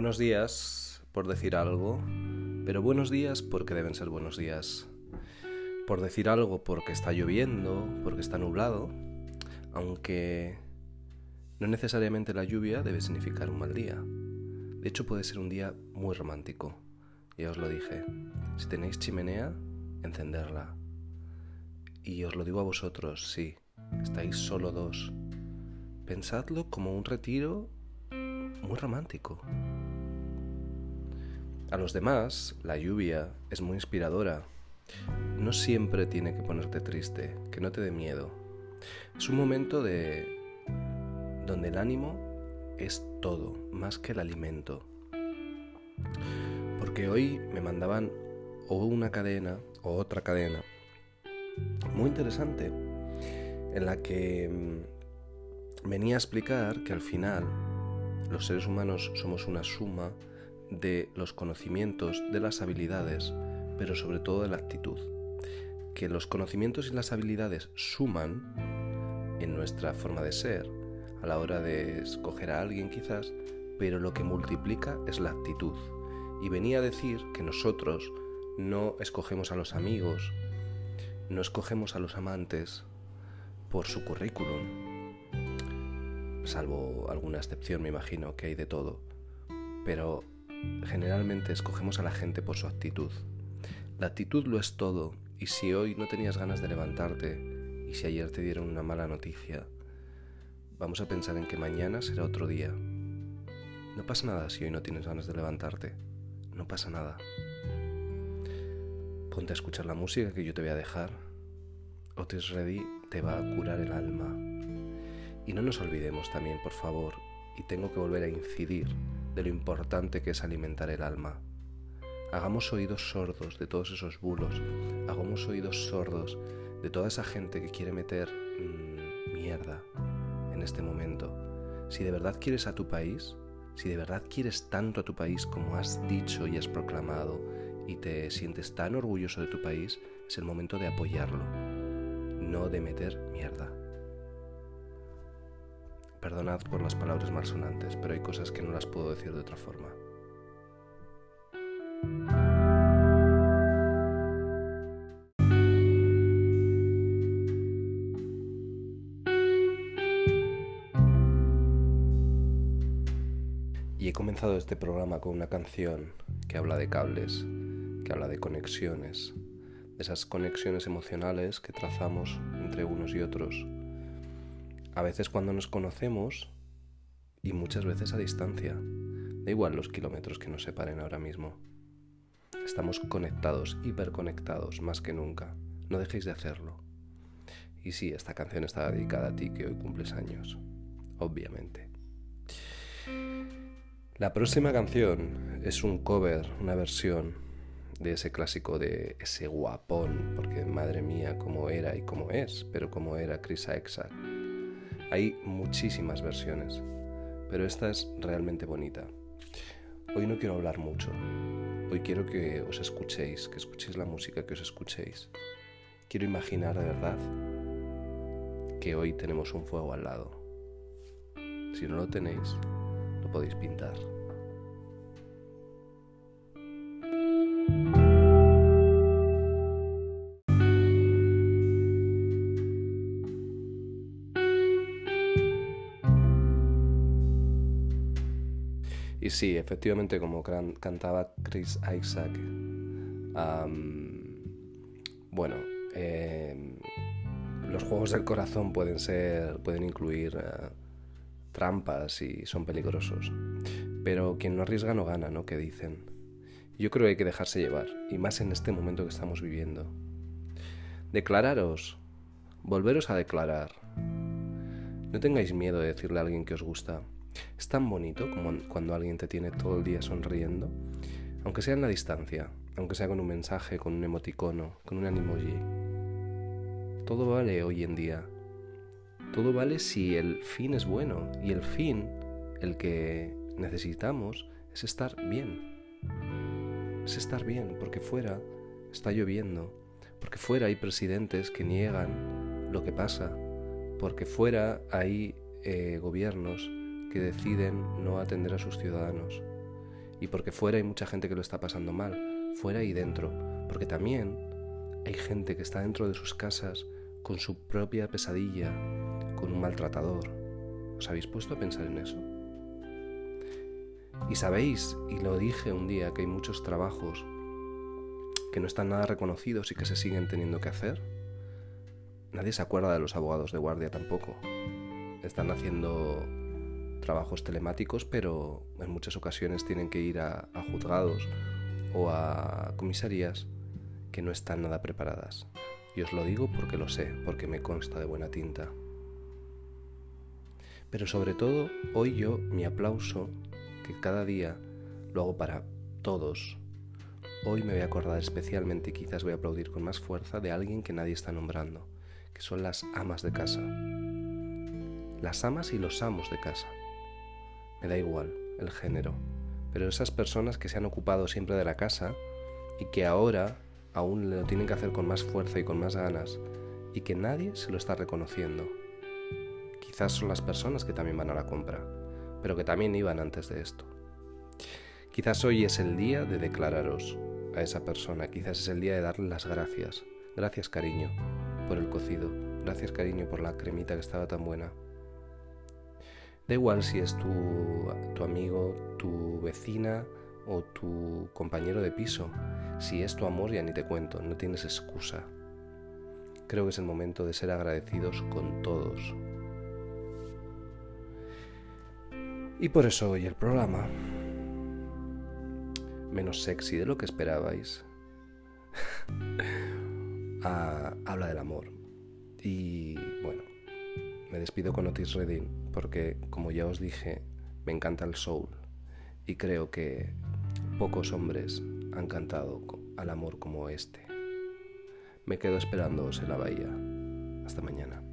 Buenos días, por decir algo, pero buenos días porque deben ser buenos días. Por decir algo porque está lloviendo, porque está nublado, aunque no necesariamente la lluvia debe significar un mal día. De hecho puede ser un día muy romántico. Ya os lo dije. Si tenéis chimenea, encenderla. Y os lo digo a vosotros, sí, estáis solo dos. Pensadlo como un retiro muy romántico. A los demás, la lluvia es muy inspiradora. No siempre tiene que ponerte triste, que no te dé miedo. Es un momento de donde el ánimo es todo, más que el alimento. Porque hoy me mandaban o una cadena o otra cadena muy interesante en la que mm, venía a explicar que al final los seres humanos somos una suma de los conocimientos, de las habilidades, pero sobre todo de la actitud. Que los conocimientos y las habilidades suman en nuestra forma de ser, a la hora de escoger a alguien quizás, pero lo que multiplica es la actitud. Y venía a decir que nosotros no escogemos a los amigos, no escogemos a los amantes por su currículum, salvo alguna excepción me imagino que hay de todo, pero generalmente escogemos a la gente por su actitud. La actitud lo es todo y si hoy no tenías ganas de levantarte y si ayer te dieron una mala noticia, vamos a pensar en que mañana será otro día. No pasa nada si hoy no tienes ganas de levantarte, no pasa nada. Ponte a escuchar la música que yo te voy a dejar. Otis Ready te va a curar el alma. Y no nos olvidemos también, por favor, y tengo que volver a incidir de lo importante que es alimentar el alma. Hagamos oídos sordos de todos esos bulos, hagamos oídos sordos de toda esa gente que quiere meter mmm, mierda en este momento. Si de verdad quieres a tu país, si de verdad quieres tanto a tu país como has dicho y has proclamado, y te sientes tan orgulloso de tu país, es el momento de apoyarlo, no de meter mierda. Perdonad por las palabras malsonantes, pero hay cosas que no las puedo decir de otra forma. Y he comenzado este programa con una canción que habla de cables, que habla de conexiones, de esas conexiones emocionales que trazamos entre unos y otros a veces cuando nos conocemos y muchas veces a distancia. Da igual los kilómetros que nos separen ahora mismo. Estamos conectados, hiperconectados, más que nunca. No dejéis de hacerlo. Y sí, esta canción está dedicada a ti que hoy cumples años, obviamente. La próxima canción es un cover, una versión de ese clásico de ese guapón, porque madre mía, cómo era y cómo es, pero cómo era Chris Isaac hay muchísimas versiones, pero esta es realmente bonita. Hoy no quiero hablar mucho. Hoy quiero que os escuchéis, que escuchéis la música, que os escuchéis. Quiero imaginar de verdad que hoy tenemos un fuego al lado. Si no lo tenéis, lo podéis pintar. Y sí, efectivamente, como cantaba Chris Isaac, bueno, em, los juegos del corazón pueden ser, pueden incluir eh, trampas y son peligrosos. Pero quien no arriesga no gana, ¿no? Que dicen. Yo creo que hay que dejarse llevar, y más en este momento que estamos viviendo. Declararos, volveros a declarar. No tengáis miedo de decirle a alguien que os gusta. Es tan bonito como cuando alguien te tiene todo el día sonriendo, aunque sea en la distancia, aunque sea con un mensaje, con un emoticono, con un animoji. Todo vale hoy en día. Todo vale si el fin es bueno y el fin, el que necesitamos, es estar bien. Es estar bien, porque fuera está lloviendo, porque fuera hay presidentes que niegan lo que pasa, porque fuera hay eh, gobiernos que deciden no atender a sus ciudadanos. y porque fuera hay mucha gente que lo está pasando mal, fuera y dentro, porque también hay gente que está dentro de sus casas con su propia pesadilla, con un maltratador. ¿Os habéis puesto a pensar en eso? Y sabéis, y lo dije un día, que hay muchos trabajos que no están nada reconocidos y que se siguen teniendo que hacer. Nadie se acuerda de los abogados de guardia tampoco. Están haciendo trabajos telemáticos, pero en muchas ocasiones tienen que ir a, juzgados o a comisarías que no están nada preparadas. Y os lo digo porque lo sé, porque me consta de buena tinta. Pero sobre todo, hoy yo mi aplauso, que cada día lo hago para todos, hoy me voy a acordar especialmente y quizás voy a aplaudir con más fuerza de alguien que nadie está nombrando, que son las amas de casa. Las amas y los amos de casa me da igual el género, pero esas personas que se han ocupado siempre de la casa y que ahora aún lo tienen que hacer con más fuerza y con más ganas y que nadie se lo está reconociendo. Quizás son las personas que también van a la compra, pero que también iban antes de esto. Quizás hoy es el día de declararos a esa persona, quizás es el día de darle las gracias. Gracias cariño por el cocido, gracias cariño por la cremita que estaba tan buena. Da igual si es tu, amigo, tu vecina o tu compañero de piso. Si es tu amor ya ni te cuento, no tienes excusa. Creo que es el momento de ser agradecidos con todos. Y por eso hoy el programa, menos sexy de lo que esperabais, ah, habla del amor. Y bueno, me despido con Otis Redding porque, como ya os dije, me encanta el soul y creo que pocos hombres han cantado al amor como este. Me quedo esperándoos en la bahía. Hasta mañana.